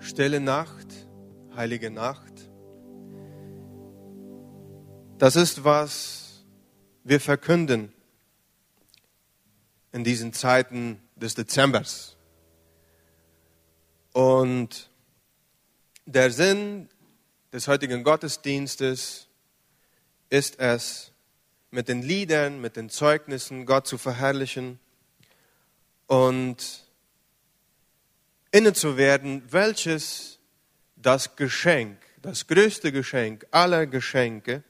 Stille Nacht, heilige Nacht. Das ist, was wir verkünden in diesen Zeiten des Dezembers. Und der Sinn des heutigen Gottesdienstes ist es, mit den Liedern, mit den Zeugnissen Gott zu verherrlichen und inne zu werden, welches das Geschenk, das größte Geschenk aller Geschenke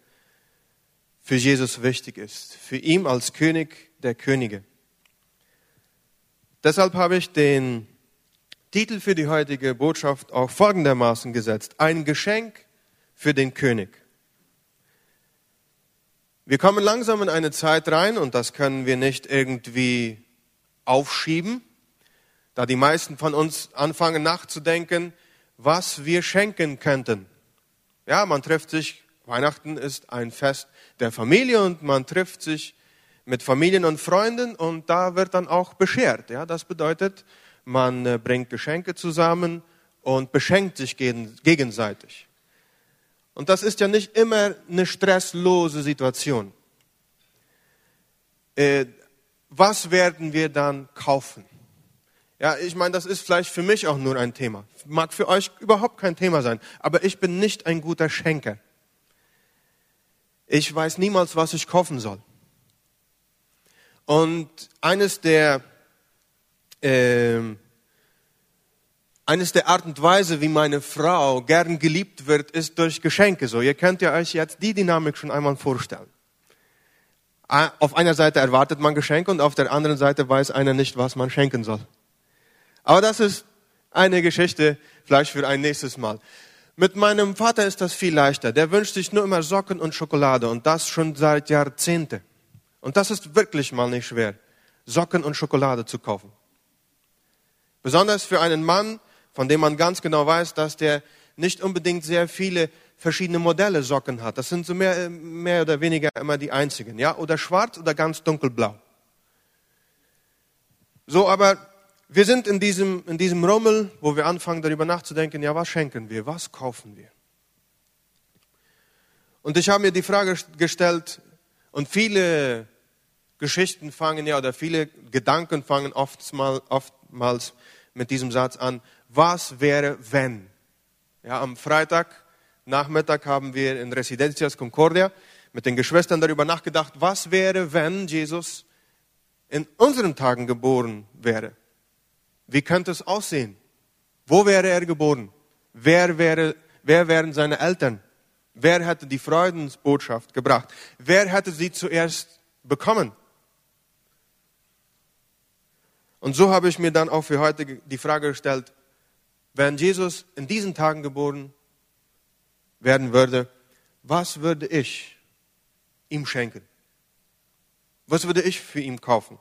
für Jesus wichtig ist, für ihn als König der Könige. Deshalb habe ich den Titel für die heutige Botschaft auch folgendermaßen gesetzt. Ein Geschenk für den König. Wir kommen langsam in eine Zeit rein und das können wir nicht irgendwie aufschieben, da die meisten von uns anfangen nachzudenken, was wir schenken könnten. Ja, man trifft sich, Weihnachten ist ein Fest der Familie und man trifft sich mit Familien und Freunden und da wird dann auch beschert. Ja, das bedeutet, man äh, bringt Geschenke zusammen und beschenkt sich gegenseitig. Und das ist ja nicht immer eine stresslose Situation. Äh, was werden wir dann kaufen? Ja, ich meine, das ist vielleicht für mich auch nur ein Thema. Mag für euch überhaupt kein Thema sein. Aber ich bin nicht ein guter Schenker. Ich weiß niemals, was ich kaufen soll. Und eines der, äh, eines der Art und Weise, wie meine Frau gern geliebt wird, ist durch Geschenke. So, ihr könnt ja euch jetzt die Dynamik schon einmal vorstellen. Auf einer Seite erwartet man Geschenke und auf der anderen Seite weiß einer nicht, was man schenken soll. Aber das ist eine Geschichte vielleicht für ein nächstes Mal. Mit meinem Vater ist das viel leichter. Der wünscht sich nur immer Socken und Schokolade und das schon seit Jahrzehnten. Und das ist wirklich mal nicht schwer, Socken und Schokolade zu kaufen. Besonders für einen Mann, von dem man ganz genau weiß, dass der nicht unbedingt sehr viele verschiedene Modelle Socken hat. Das sind so mehr, mehr oder weniger immer die einzigen, ja? Oder schwarz oder ganz dunkelblau. So, aber wir sind in diesem, in diesem Rummel, wo wir anfangen darüber nachzudenken, ja, was schenken wir, was kaufen wir? Und ich habe mir die Frage gestellt, und viele Geschichten fangen ja, oder viele Gedanken fangen oftmals, oftmals mit diesem Satz an, was wäre, wenn? Ja, am Freitag Nachmittag haben wir in Residencias Concordia mit den Geschwistern darüber nachgedacht, was wäre, wenn Jesus in unseren Tagen geboren wäre? Wie könnte es aussehen? Wo wäre er geboren? Wer, wäre, wer wären seine Eltern? Wer hätte die Freudensbotschaft gebracht? Wer hätte sie zuerst bekommen? Und so habe ich mir dann auch für heute die Frage gestellt, wenn Jesus in diesen Tagen geboren werden würde, was würde ich ihm schenken? Was würde ich für ihn kaufen?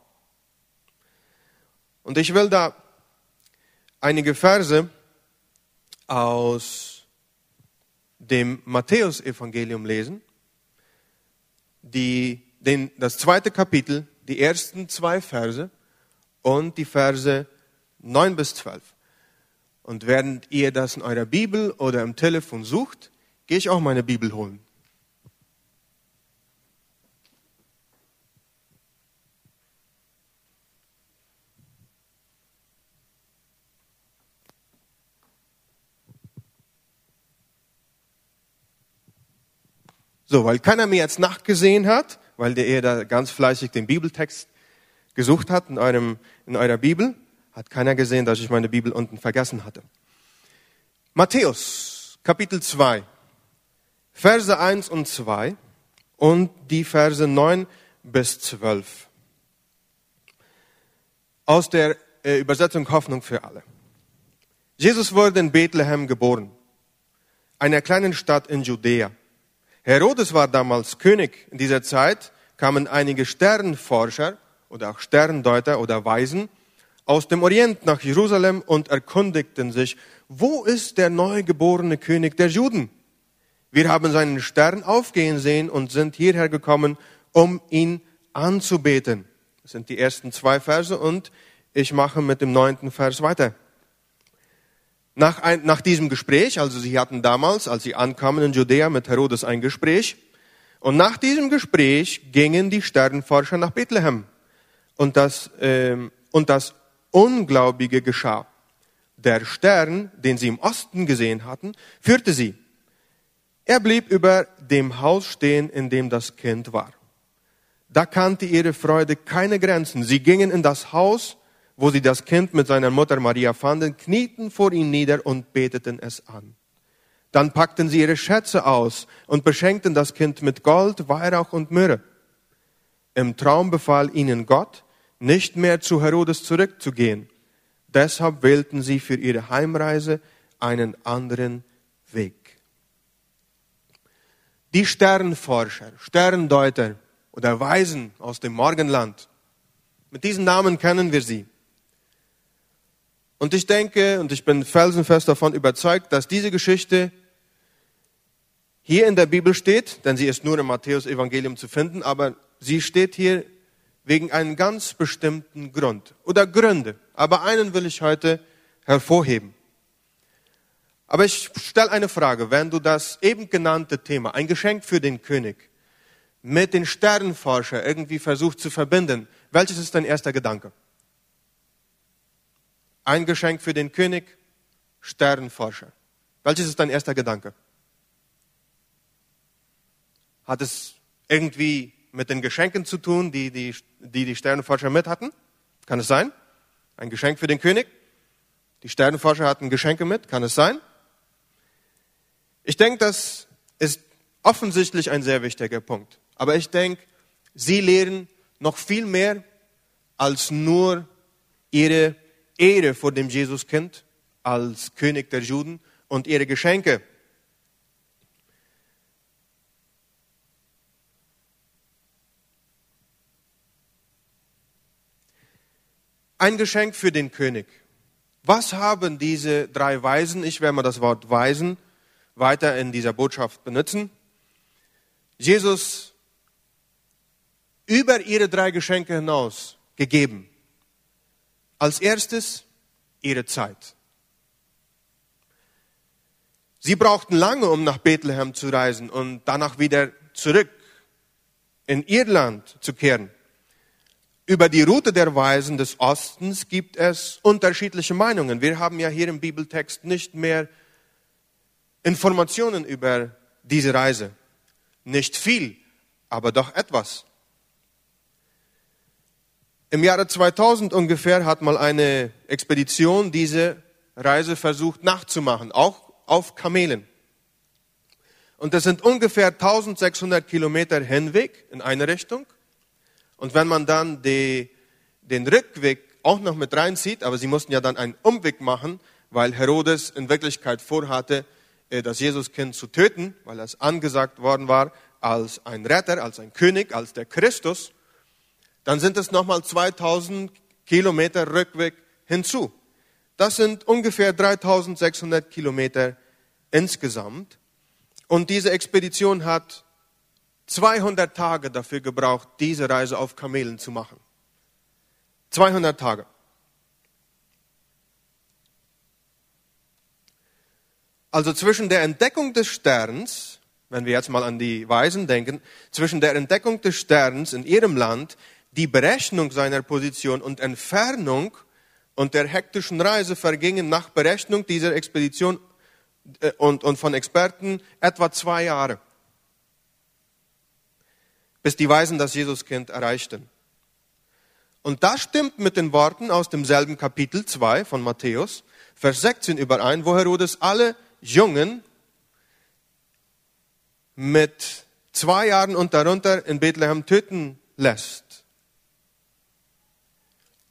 Und ich will da einige Verse aus dem Matthäusevangelium lesen, die, den, das zweite Kapitel, die ersten zwei Verse und die Verse 9 bis 12. Und während ihr das in eurer Bibel oder im Telefon sucht, gehe ich auch meine Bibel holen. So, weil keiner mir jetzt nachgesehen hat, weil der eher da ganz fleißig den Bibeltext gesucht hat in, eurem, in eurer Bibel, hat keiner gesehen, dass ich meine Bibel unten vergessen hatte. Matthäus, Kapitel 2, Verse 1 und 2 und die Verse 9 bis 12. Aus der äh, Übersetzung Hoffnung für alle. Jesus wurde in Bethlehem geboren, einer kleinen Stadt in Judäa Herodes war damals König. In dieser Zeit kamen einige Sternforscher oder auch Sterndeuter oder Weisen aus dem Orient nach Jerusalem und erkundigten sich, wo ist der neugeborene König der Juden? Wir haben seinen Stern aufgehen sehen und sind hierher gekommen, um ihn anzubeten. Das sind die ersten zwei Verse und ich mache mit dem neunten Vers weiter. Nach, ein, nach diesem Gespräch, also sie hatten damals, als sie ankamen in Judäa mit Herodes ein Gespräch, und nach diesem Gespräch gingen die Sternenforscher nach Bethlehem. Und das, ähm, und das Unglaubige geschah. Der Stern, den sie im Osten gesehen hatten, führte sie. Er blieb über dem Haus stehen, in dem das Kind war. Da kannte ihre Freude keine Grenzen. Sie gingen in das Haus, wo sie das Kind mit seiner Mutter Maria fanden, knieten vor ihm nieder und beteten es an. Dann packten sie ihre Schätze aus und beschenkten das Kind mit Gold, Weihrauch und Myrrhe. Im Traum befahl ihnen Gott, nicht mehr zu Herodes zurückzugehen. Deshalb wählten sie für ihre Heimreise einen anderen Weg. Die Sternforscher, Sterndeuter oder Weisen aus dem Morgenland, mit diesen Namen kennen wir sie. Und ich denke und ich bin felsenfest davon überzeugt, dass diese Geschichte hier in der Bibel steht, denn sie ist nur im Matthäus-Evangelium zu finden, aber sie steht hier wegen einem ganz bestimmten Grund oder Gründe. Aber einen will ich heute hervorheben. Aber ich stelle eine Frage. Wenn du das eben genannte Thema, ein Geschenk für den König, mit den Sternenforscher irgendwie versucht zu verbinden, welches ist dein erster Gedanke? Ein Geschenk für den König, Sternenforscher. Welches ist dein erster Gedanke? Hat es irgendwie mit den Geschenken zu tun, die die, die, die Sternenforscher mit hatten? Kann es sein? Ein Geschenk für den König? Die Sternenforscher hatten Geschenke mit? Kann es sein? Ich denke, das ist offensichtlich ein sehr wichtiger Punkt. Aber ich denke, sie lehren noch viel mehr als nur ihre Ehre vor dem Jesuskind als König der Juden und ihre Geschenke. Ein Geschenk für den König. Was haben diese drei Weisen, ich werde mal das Wort Weisen weiter in dieser Botschaft benutzen, Jesus über ihre drei Geschenke hinaus gegeben? Als erstes ihre Zeit. Sie brauchten lange, um nach Bethlehem zu reisen und danach wieder zurück in ihr Land zu kehren. Über die Route der Weisen des Ostens gibt es unterschiedliche Meinungen. Wir haben ja hier im Bibeltext nicht mehr Informationen über diese Reise. Nicht viel, aber doch etwas. Im Jahre 2000 ungefähr hat mal eine Expedition diese Reise versucht nachzumachen, auch auf Kamelen. Und das sind ungefähr 1600 Kilometer Hinweg in eine Richtung und wenn man dann die, den Rückweg auch noch mit reinzieht, aber sie mussten ja dann einen Umweg machen, weil Herodes in Wirklichkeit vorhatte, äh, das Jesuskind zu töten, weil es angesagt worden war als ein Retter, als ein König, als der Christus, dann sind es nochmal 2000 Kilometer Rückweg hinzu. Das sind ungefähr 3600 Kilometer insgesamt. Und diese Expedition hat 200 Tage dafür gebraucht, diese Reise auf Kamelen zu machen. 200 Tage. Also zwischen der Entdeckung des Sterns, wenn wir jetzt mal an die Weisen denken, zwischen der Entdeckung des Sterns in ihrem Land, die Berechnung seiner Position und Entfernung und der hektischen Reise vergingen nach Berechnung dieser Expedition äh, und, und von Experten etwa zwei Jahre bis die Weisen das Jesuskind erreichten. Und das stimmt mit den Worten aus demselben Kapitel 2 von Matthäus, Vers 16 überein, wo Herodes alle Jungen mit zwei Jahren und darunter in Bethlehem töten lässt.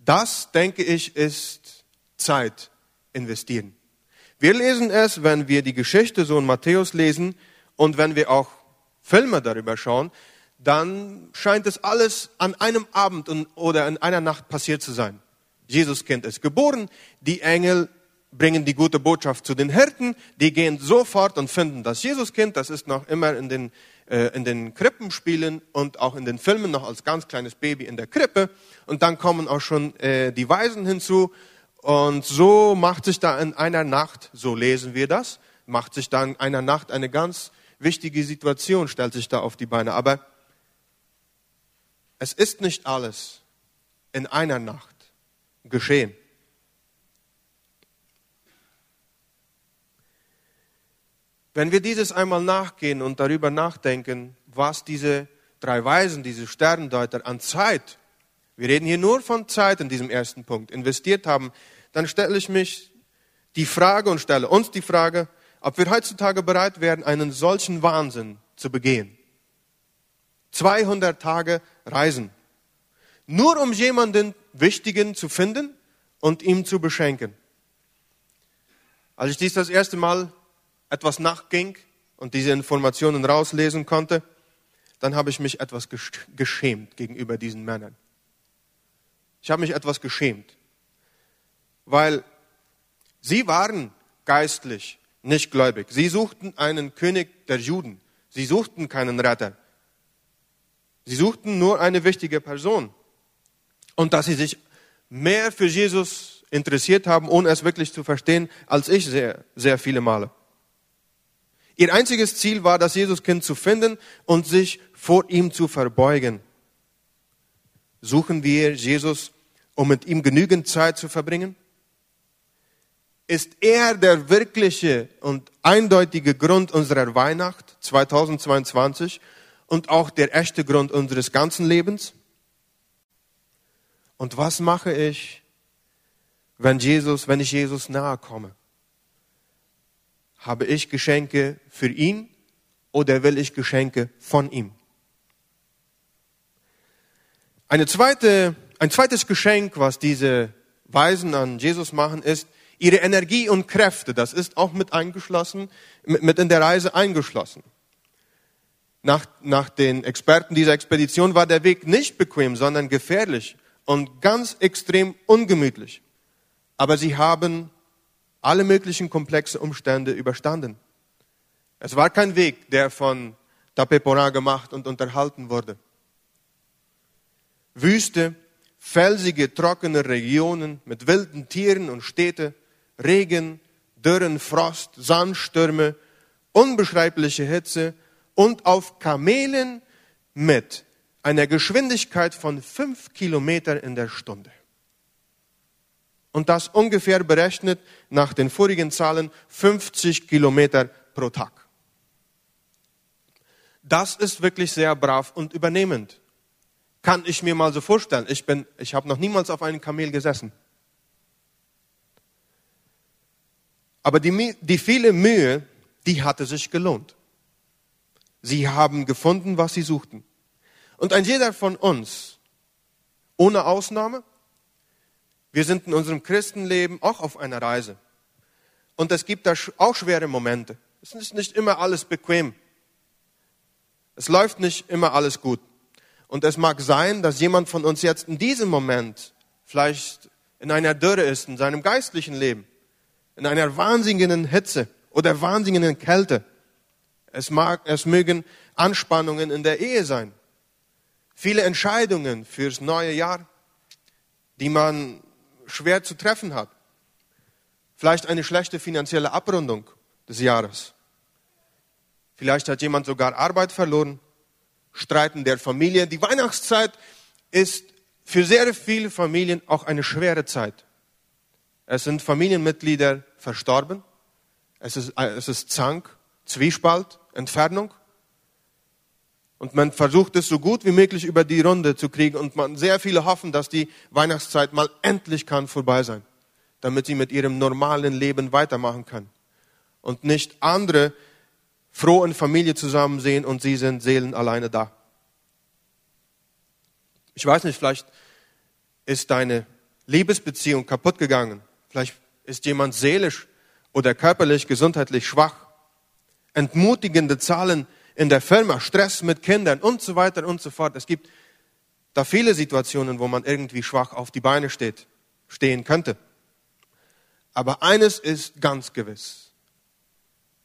Das, denke ich, ist Zeit investieren. Wir lesen es, wenn wir die Geschichte so in Matthäus lesen und wenn wir auch Filme darüber schauen, dann scheint es alles an einem Abend oder in einer Nacht passiert zu sein. Jesuskind ist geboren, die Engel bringen die gute Botschaft zu den Hirten, die gehen sofort und finden das Jesuskind, das ist noch immer in den, in den Krippenspielen und auch in den Filmen noch als ganz kleines Baby in der Krippe und dann kommen auch schon äh, die Weisen hinzu Und so macht sich da in einer Nacht, so lesen wir das, macht sich da in einer Nacht eine ganz wichtige Situation, stellt sich da auf die Beine. Aber es ist nicht alles in einer Nacht geschehen. Wenn wir dieses einmal nachgehen und darüber nachdenken, was diese drei Weisen, diese Sterndeuter an Zeit, wir reden hier nur von Zeit in diesem ersten Punkt, investiert haben, dann stelle ich mich die Frage und stelle uns die Frage, ob wir heutzutage bereit wären, einen solchen Wahnsinn zu begehen. 200 Tage Reisen. Nur um jemanden Wichtigen zu finden und ihm zu beschenken. Als ich dies das erste Mal etwas nachging und diese Informationen rauslesen konnte, dann habe ich mich etwas geschämt gegenüber diesen Männern. Ich habe mich etwas geschämt, weil sie waren geistlich nicht gläubig. Sie suchten einen König der Juden. Sie suchten keinen Retter. Sie suchten nur eine wichtige Person. Und dass sie sich mehr für Jesus interessiert haben, ohne es wirklich zu verstehen, als ich sehr, sehr viele Male. Ihr einziges Ziel war, das Jesuskind zu finden und sich vor ihm zu verbeugen. Suchen wir Jesus, um mit ihm genügend Zeit zu verbringen? Ist er der wirkliche und eindeutige Grund unserer Weihnacht 2022 und auch der echte Grund unseres ganzen Lebens? Und was mache ich, wenn Jesus, wenn ich Jesus nahe komme? Habe ich Geschenke für ihn oder will ich Geschenke von ihm? Eine zweite, ein zweites Geschenk, was diese Weisen an Jesus machen, ist ihre Energie und Kräfte. Das ist auch mit eingeschlossen, mit in der Reise eingeschlossen. Nach, nach den Experten dieser Expedition war der Weg nicht bequem, sondern gefährlich und ganz extrem ungemütlich. Aber sie haben alle möglichen komplexe Umstände überstanden. Es war kein Weg, der von Tapepora gemacht und unterhalten wurde. Wüste, felsige, trockene Regionen mit wilden Tieren und Städte, Regen, Dürren, Frost, Sandstürme, unbeschreibliche Hitze und auf Kamelen mit einer Geschwindigkeit von fünf Kilometer in der Stunde und das ungefähr berechnet nach den vorigen Zahlen 50 Kilometer pro Tag. Das ist wirklich sehr brav und übernehmend. Kann ich mir mal so vorstellen. Ich ich habe noch niemals auf einem Kamel gesessen. Aber die, die viele Mühe, die hatte sich gelohnt. Sie haben gefunden, was sie suchten. Und ein jeder von uns, ohne Ausnahme, wir sind in unserem Christenleben auch auf einer Reise. Und es gibt da auch schwere Momente. Es ist nicht immer alles bequem. Es läuft nicht immer alles gut. Und es mag sein, dass jemand von uns jetzt in diesem Moment vielleicht in einer Dürre ist, in seinem geistlichen Leben, in einer wahnsinnigen Hitze oder wahnsinnigen Kälte. Es, mag, es mögen Anspannungen in der Ehe sein. Viele Entscheidungen fürs neue Jahr, die man schwer zu treffen hat. Vielleicht eine schlechte finanzielle Abrundung des Jahres. Vielleicht hat jemand sogar Arbeit verloren. Streiten der Familie. Die Weihnachtszeit ist für sehr viele Familien auch eine schwere Zeit. Es sind Familienmitglieder verstorben. Es ist, es ist Zank, Zwiespalt, Entfernung. Und man versucht es so gut wie möglich über die Runde zu kriegen und man, sehr viele hoffen, dass die Weihnachtszeit mal endlich kann vorbei sein, damit sie mit ihrem normalen Leben weitermachen können. Und nicht andere froh in Familie zusammen sehen und sie sind Seelen alleine da. Ich weiß nicht, vielleicht ist deine Liebesbeziehung kaputt gegangen. Vielleicht ist jemand seelisch oder körperlich, gesundheitlich schwach. Entmutigende Zahlen in der Firma, Stress mit Kindern und so weiter und so fort. Es gibt da viele Situationen, wo man irgendwie schwach auf die Beine steht, stehen könnte. Aber eines ist ganz gewiss.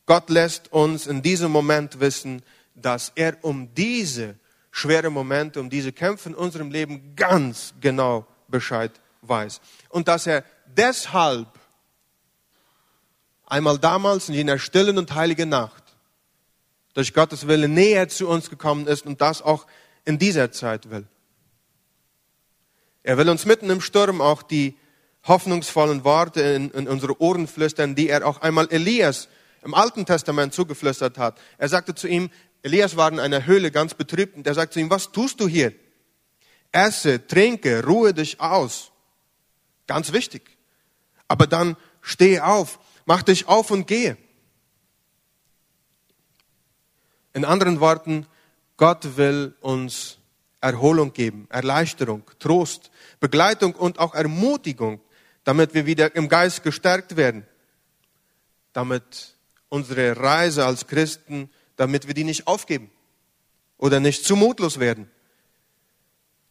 Gott lässt uns in diesem Moment wissen, dass er um diese schwere Momente, um diese Kämpfe in unserem Leben ganz genau Bescheid weiß. Und dass er deshalb einmal damals in jener stillen und heiligen Nacht durch Gottes Wille näher zu uns gekommen ist und das auch in dieser Zeit will. Er will uns mitten im Sturm auch die hoffnungsvollen Worte in, in unsere Ohren flüstern, die er auch einmal Elias im Alten Testament zugeflüstert hat. Er sagte zu ihm, Elias war in einer Höhle ganz betrübt und er sagte zu ihm, was tust du hier? Esse, trinke, ruhe dich aus. Ganz wichtig. Aber dann steh auf, mach dich auf und gehe. In anderen Worten, Gott will uns Erholung geben, Erleichterung, Trost, Begleitung und auch Ermutigung, damit wir wieder im Geist gestärkt werden, damit unsere Reise als Christen, damit wir die nicht aufgeben oder nicht zu mutlos werden.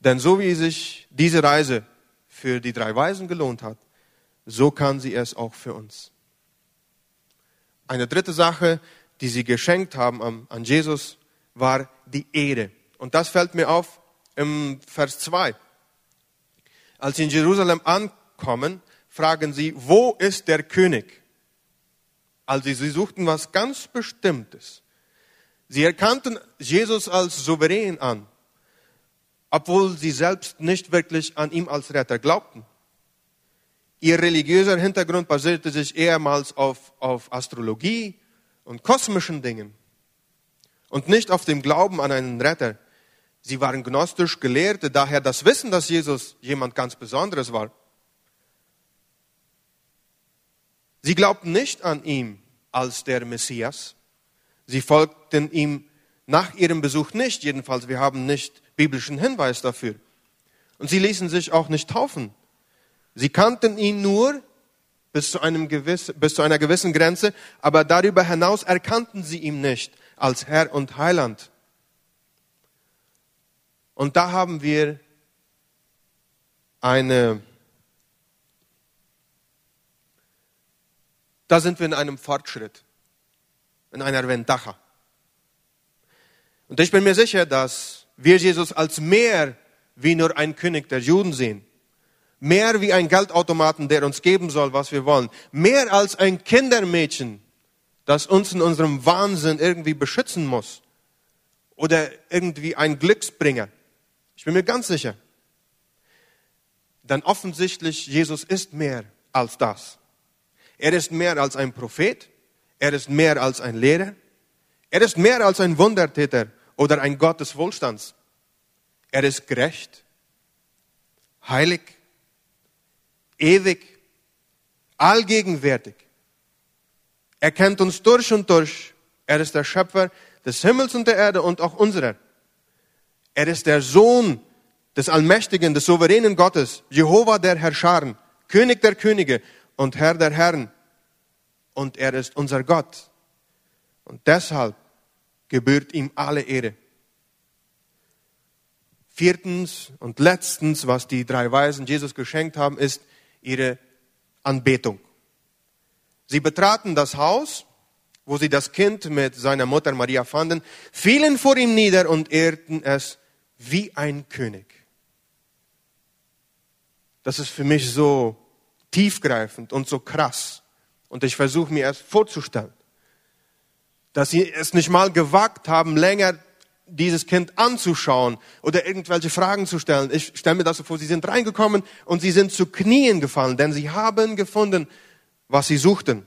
Denn so wie sich diese Reise für die drei Weisen gelohnt hat, so kann sie es auch für uns. Eine dritte Sache, die sie geschenkt haben an Jesus, war die Ehre. Und das fällt mir auf im Vers 2. Als sie in Jerusalem ankommen, fragen sie, wo ist der König? Also sie suchten was ganz Bestimmtes. Sie erkannten Jesus als souverän an, obwohl sie selbst nicht wirklich an ihm als Retter glaubten. Ihr religiöser Hintergrund basierte sich ehemals auf, auf Astrologie und kosmischen Dingen und nicht auf dem Glauben an einen Retter. Sie waren gnostisch Gelehrte, daher das Wissen, dass Jesus jemand ganz Besonderes war. Sie glaubten nicht an ihn als der Messias. Sie folgten ihm nach ihrem Besuch nicht, jedenfalls wir haben nicht biblischen Hinweis dafür. Und sie ließen sich auch nicht taufen. Sie kannten ihn nur bis zu, einem gewiss, bis zu einer gewissen Grenze, aber darüber hinaus erkannten sie ihn nicht als Herr und Heiland. Und da haben wir eine, da sind wir in einem Fortschritt, in einer Ventaja. Und ich bin mir sicher, dass wir Jesus als mehr wie nur ein König der Juden sehen. Mehr wie ein Geldautomaten, der uns geben soll, was wir wollen. Mehr als ein Kindermädchen, das uns in unserem Wahnsinn irgendwie beschützen muss. Oder irgendwie ein Glücksbringer. Ich bin mir ganz sicher. Denn offensichtlich, Jesus ist mehr als das. Er ist mehr als ein Prophet. Er ist mehr als ein Lehrer. Er ist mehr als ein Wundertäter oder ein Gott des Wohlstands. Er ist gerecht, heilig, ewig, allgegenwärtig. Er kennt uns durch und durch. Er ist der Schöpfer des Himmels und der Erde und auch unserer. Er ist der Sohn des allmächtigen, des souveränen Gottes, Jehova der Herrscharen, König der Könige und Herr der Herren. Und er ist unser Gott. Und deshalb gebührt ihm alle Ehre. Viertens und letztens, was die drei Weisen Jesus geschenkt haben, ist ihre Anbetung. Sie betraten das Haus, wo sie das Kind mit seiner Mutter Maria fanden, fielen vor ihm nieder und ehrten es wie ein König. Das ist für mich so tiefgreifend und so krass. Und ich versuche mir erst vorzustellen, dass sie es nicht mal gewagt haben, länger dieses Kind anzuschauen oder irgendwelche Fragen zu stellen. Ich stelle mir das so vor, sie sind reingekommen und sie sind zu Knien gefallen, denn sie haben gefunden, was sie suchten.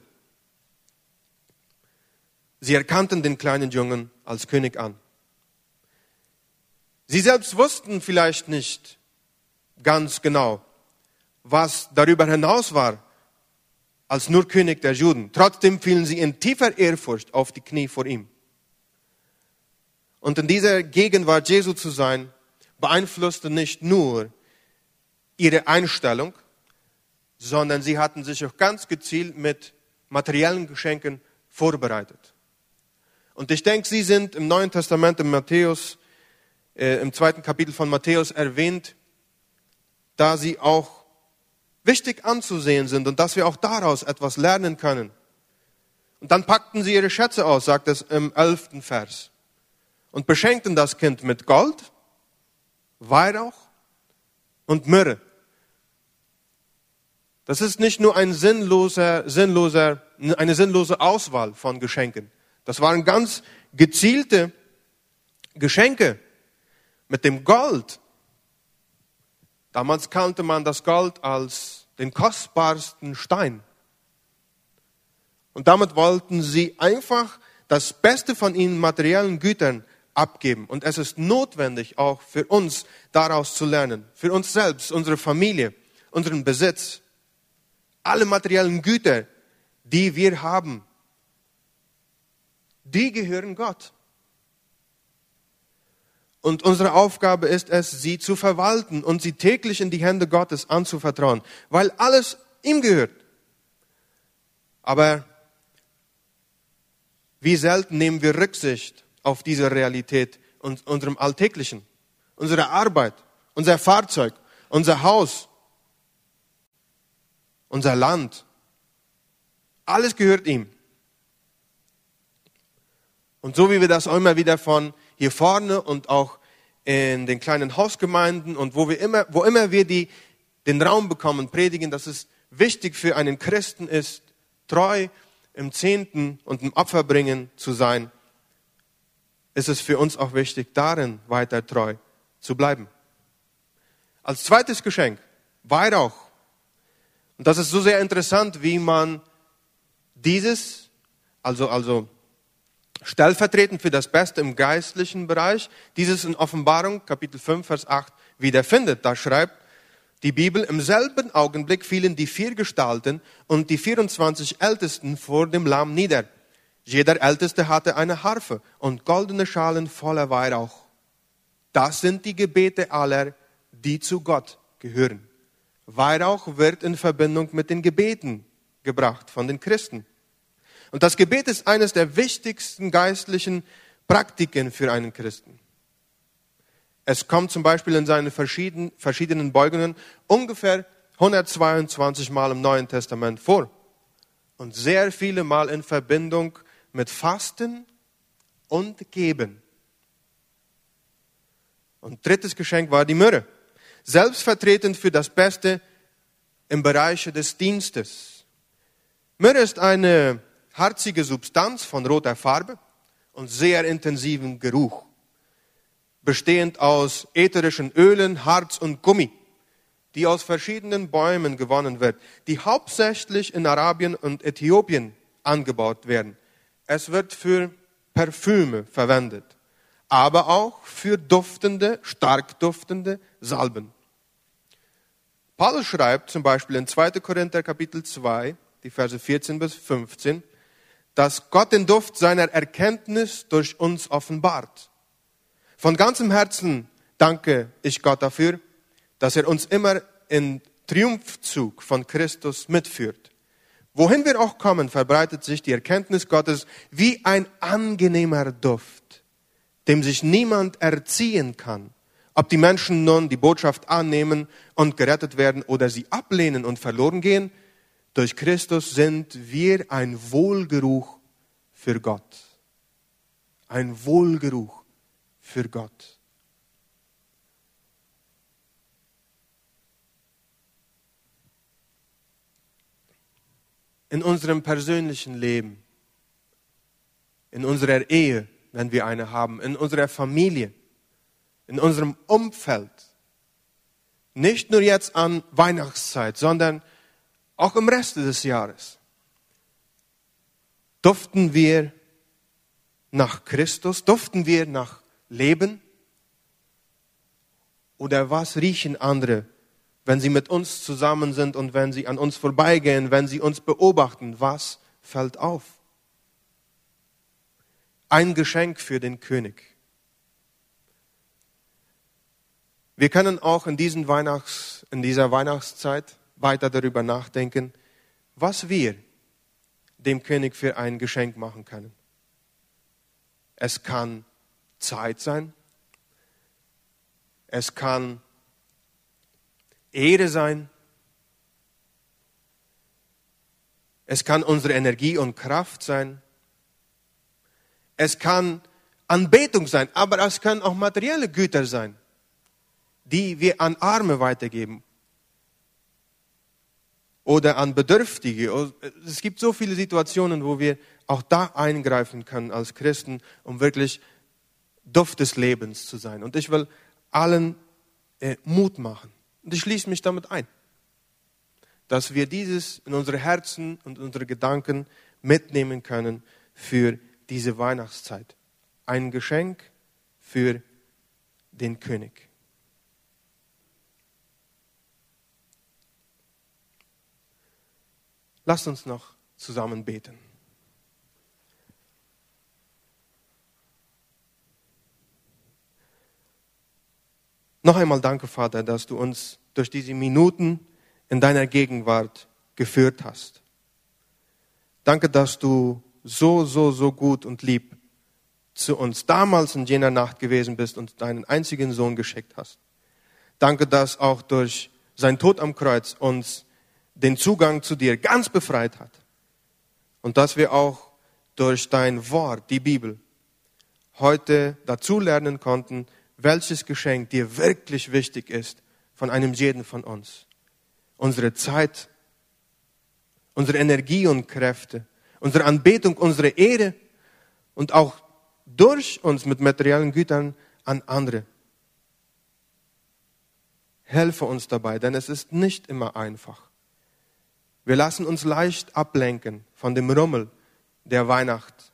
Sie erkannten den kleinen Jungen als König an. Sie selbst wussten vielleicht nicht ganz genau, was darüber hinaus war als nur König der Juden. Trotzdem fielen sie in tiefer Ehrfurcht auf die Knie vor ihm. Und in dieser Gegenwart Jesu zu sein, beeinflusste nicht nur ihre Einstellung, sondern sie hatten sich auch ganz gezielt mit materiellen Geschenken vorbereitet. Und ich denke, sie sind im Neuen Testament, im Matthäus, äh, im zweiten Kapitel von Matthäus erwähnt, da sie auch wichtig anzusehen sind und dass wir auch daraus etwas lernen können. Und dann packten sie ihre Schätze aus, sagt es im elften Vers und beschenkten das Kind mit Gold, Weihrauch und Myrrhe. Das ist nicht nur ein sinnloser, sinnloser, eine sinnlose Auswahl von Geschenken. Das waren ganz gezielte Geschenke mit dem Gold. Damals kannte man das Gold als den kostbarsten Stein. Und damit wollten sie einfach das Beste von ihnen materiellen Gütern abgeben. Und es ist notwendig auch für uns daraus zu lernen, für uns selbst, unsere Familie, unseren Besitz, alle materiellen Güter, die wir haben, die gehören Gott. Und unsere Aufgabe ist es, sie zu verwalten und sie täglich in die Hände Gottes anzuvertrauen, weil alles ihm gehört. Aber wie selten nehmen wir Rücksicht auf diese Realität in unserem Alltäglichen, unsere Arbeit, unser Fahrzeug, unser Haus, unser Land. Alles gehört ihm. Und so wie wir das auch immer wieder von hier vorne und auch in den kleinen Hausgemeinden und wo wir immer, wo immer wir die, den Raum bekommen, predigen, dass es wichtig für einen Christen ist, treu im Zehnten und im Opferbringen zu sein, ist es für uns auch wichtig, darin weiter treu zu bleiben. Als zweites Geschenk, Weihrauch. Und das ist so sehr interessant, wie man dieses, also, also stellvertretend für das Beste im geistlichen Bereich, dieses in Offenbarung Kapitel 5, Vers 8 wiederfindet. Da schreibt die Bibel, im selben Augenblick fielen die vier Gestalten und die 24 Ältesten vor dem Lamm nieder. Jeder Älteste hatte eine Harfe und goldene Schalen voller Weihrauch. Das sind die Gebete aller, die zu Gott gehören. Weihrauch wird in Verbindung mit den Gebeten gebracht von den Christen. Und das Gebet ist eines der wichtigsten geistlichen Praktiken für einen Christen. Es kommt zum Beispiel in seinen verschiedenen, verschiedenen Beugungen ungefähr 122 Mal im Neuen Testament vor. Und sehr viele Mal in Verbindung mit Fasten und Geben. Und drittes Geschenk war die Myrrhe. Selbstvertretend für das Beste im Bereich des Dienstes. Myrrhe ist eine harzige Substanz von roter Farbe und sehr intensiven Geruch, bestehend aus ätherischen Ölen, Harz und Gummi, die aus verschiedenen Bäumen gewonnen wird, die hauptsächlich in Arabien und Äthiopien angebaut werden. Es wird für Parfüme verwendet, aber auch für duftende, stark duftende Salben. Paulus schreibt zum Beispiel in 2. Korinther Kapitel 2, die Verse 14 bis 15, dass Gott den Duft seiner Erkenntnis durch uns offenbart. Von ganzem Herzen danke ich Gott dafür, dass er uns immer in Triumphzug von Christus mitführt. Wohin wir auch kommen, verbreitet sich die Erkenntnis Gottes wie ein angenehmer Duft, dem sich niemand erziehen kann. Ob die Menschen nun die Botschaft annehmen und gerettet werden oder sie ablehnen und verloren gehen, durch Christus sind wir ein Wohlgeruch für Gott. Ein Wohlgeruch für Gott. In unserem persönlichen Leben, in unserer Ehe, wenn wir eine haben, in unserer Familie, in unserem Umfeld, nicht nur jetzt an Weihnachtszeit, sondern auch im Rest des Jahres. Duften wir nach Christus? Duften wir nach Leben? Oder was riechen andere, wenn sie mit uns zusammen sind und wenn sie an uns vorbeigehen, wenn sie uns beobachten? Was fällt auf? Ein Geschenk für den König. Wir können auch in, diesen Weihnachts-, in dieser Weihnachtszeit weiter darüber nachdenken, was wir dem König für ein Geschenk machen können. Es kann Zeit sein. Es kann Ehre sein. Es kann unsere Energie und Kraft sein. Es kann Anbetung sein, aber es können auch materielle Güter sein, die wir an Arme weitergeben oder an Bedürftige. Es gibt so viele Situationen, wo wir auch da eingreifen können als Christen, um wirklich Duft des Lebens zu sein. Und ich will allen äh, Mut machen. Und ich schließe mich damit ein, dass wir dieses in unsere Herzen und unsere Gedanken mitnehmen können für diese Weihnachtszeit. Ein Geschenk für den König. Lasst uns noch zusammen beten. Noch einmal danke, Vater, dass du uns durch diese Minuten in deiner Gegenwart geführt hast. Danke, dass du so, so, so gut und lieb zu uns damals in jener Nacht gewesen bist und deinen einzigen Sohn geschickt hast. Danke, dass auch durch sein Tod am Kreuz uns den Zugang zu dir ganz befreit hat. Und dass wir auch durch dein Wort, die Bibel, heute dazulernen konnten, welches Geschenk dir wirklich wichtig ist von einem jeden von uns. Unsere Zeit, unsere Energie und Kräfte, unsere Anbetung, unsere Ehre und auch durch uns mit materiellen Gütern an andere. Helfe uns dabei, denn es ist nicht immer einfach. Wir lassen uns leicht ablenken von dem Rummel der Weihnacht.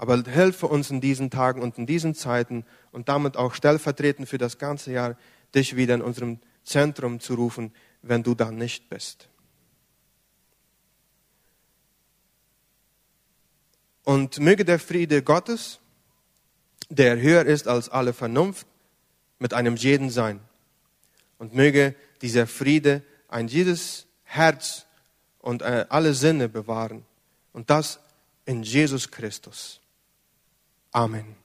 Aber helfe uns in diesen Tagen und in diesen Zeiten und damit auch stellvertretend für das ganze Jahr, dich wieder in unserem Zentrum zu rufen, wenn du da nicht bist. Und möge der Friede Gottes, der höher ist als alle Vernunft, mit einem jeden sein. Und möge dieser Friede ein jedes Herz und äh, alle Sinne bewahren. Und das in Jesus Christus. Amen.